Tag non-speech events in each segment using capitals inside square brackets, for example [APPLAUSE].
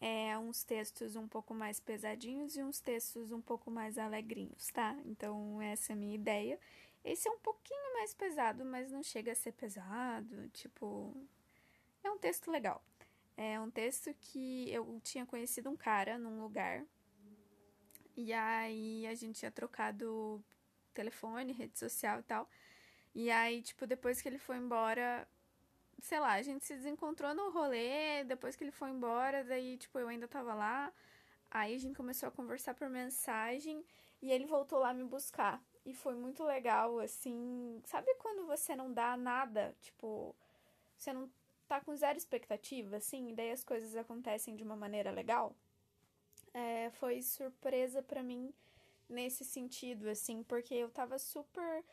é, uns textos um pouco mais pesadinhos e uns textos um pouco mais alegrinhos, tá? Então, essa é a minha ideia. Esse é um pouquinho mais pesado, mas não chega a ser pesado. Tipo, é um texto legal. É um texto que eu tinha conhecido um cara num lugar. E aí a gente tinha trocado telefone, rede social e tal. E aí, tipo, depois que ele foi embora, sei lá, a gente se desencontrou no rolê, depois que ele foi embora, daí, tipo, eu ainda tava lá. Aí a gente começou a conversar por mensagem e ele voltou lá me buscar. E foi muito legal, assim. Sabe quando você não dá nada? Tipo, você não tá com zero expectativa, assim, e daí as coisas acontecem de uma maneira legal? É, foi surpresa para mim nesse sentido, assim, porque eu tava super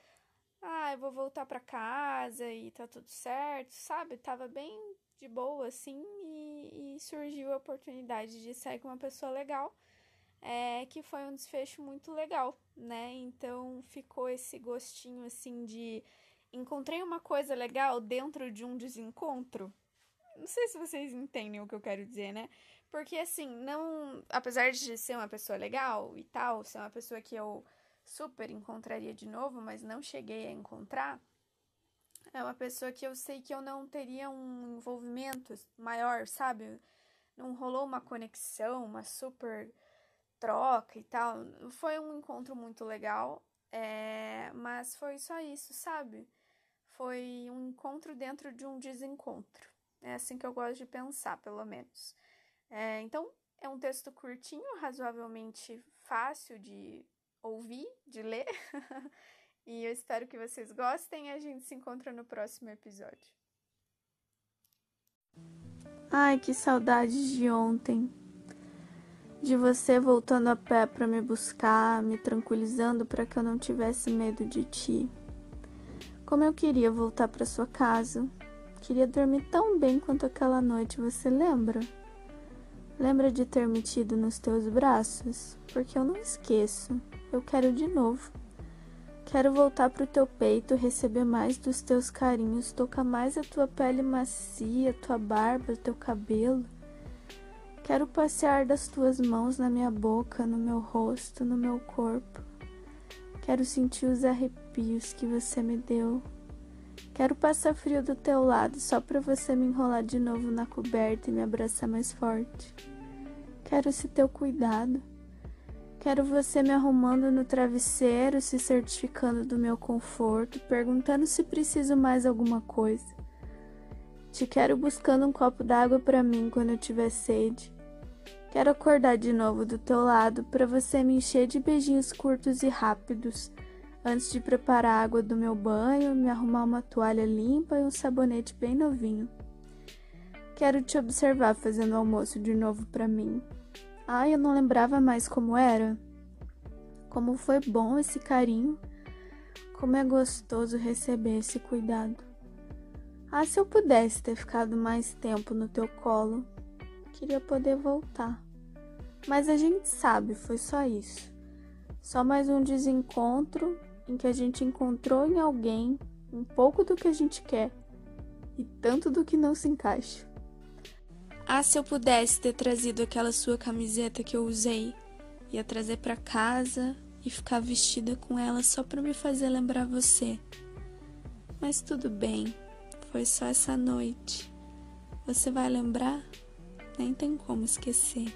ah, eu vou voltar para casa e tá tudo certo, sabe? Tava bem de boa assim e, e surgiu a oportunidade de sair com uma pessoa legal, é, que foi um desfecho muito legal, né? Então ficou esse gostinho assim de encontrei uma coisa legal dentro de um desencontro. Não sei se vocês entendem o que eu quero dizer, né? Porque assim, não, apesar de ser uma pessoa legal e tal, ser uma pessoa que eu super encontraria de novo, mas não cheguei a encontrar, é uma pessoa que eu sei que eu não teria um envolvimento maior, sabe? Não rolou uma conexão, uma super troca e tal. Foi um encontro muito legal, é... mas foi só isso, sabe? Foi um encontro dentro de um desencontro. É assim que eu gosto de pensar, pelo menos. É, então, é um texto curtinho, razoavelmente fácil de ouvir, de ler. [LAUGHS] e eu espero que vocês gostem a gente se encontra no próximo episódio. Ai, que saudade de ontem. De você voltando a pé para me buscar, me tranquilizando para que eu não tivesse medo de ti. Como eu queria voltar para sua casa. Queria dormir tão bem quanto aquela noite, você lembra? Lembra de ter me tido nos teus braços? Porque eu não esqueço. Eu quero de novo. Quero voltar pro teu peito, receber mais dos teus carinhos, tocar mais a tua pele macia, tua barba, teu cabelo. Quero passear das tuas mãos na minha boca, no meu rosto, no meu corpo. Quero sentir os arrepios que você me deu. Quero passar frio do teu lado só para você me enrolar de novo na coberta e me abraçar mais forte. Quero esse teu cuidado. Quero você me arrumando no travesseiro, se certificando do meu conforto, perguntando se preciso mais alguma coisa. Te quero buscando um copo d'água para mim quando eu tiver sede. Quero acordar de novo do teu lado para você me encher de beijinhos curtos e rápidos, antes de preparar a água do meu banho, me arrumar uma toalha limpa e um sabonete bem novinho. Quero te observar fazendo almoço de novo para mim. Ai, eu não lembrava mais como era. Como foi bom esse carinho. Como é gostoso receber esse cuidado. Ah, se eu pudesse ter ficado mais tempo no teu colo, queria poder voltar. Mas a gente sabe, foi só isso. Só mais um desencontro em que a gente encontrou em alguém um pouco do que a gente quer e tanto do que não se encaixa. Ah, se eu pudesse ter trazido aquela sua camiseta que eu usei, ia trazer para casa e ficar vestida com ela só para me fazer lembrar você. Mas tudo bem, foi só essa noite. Você vai lembrar? Nem tem como esquecer.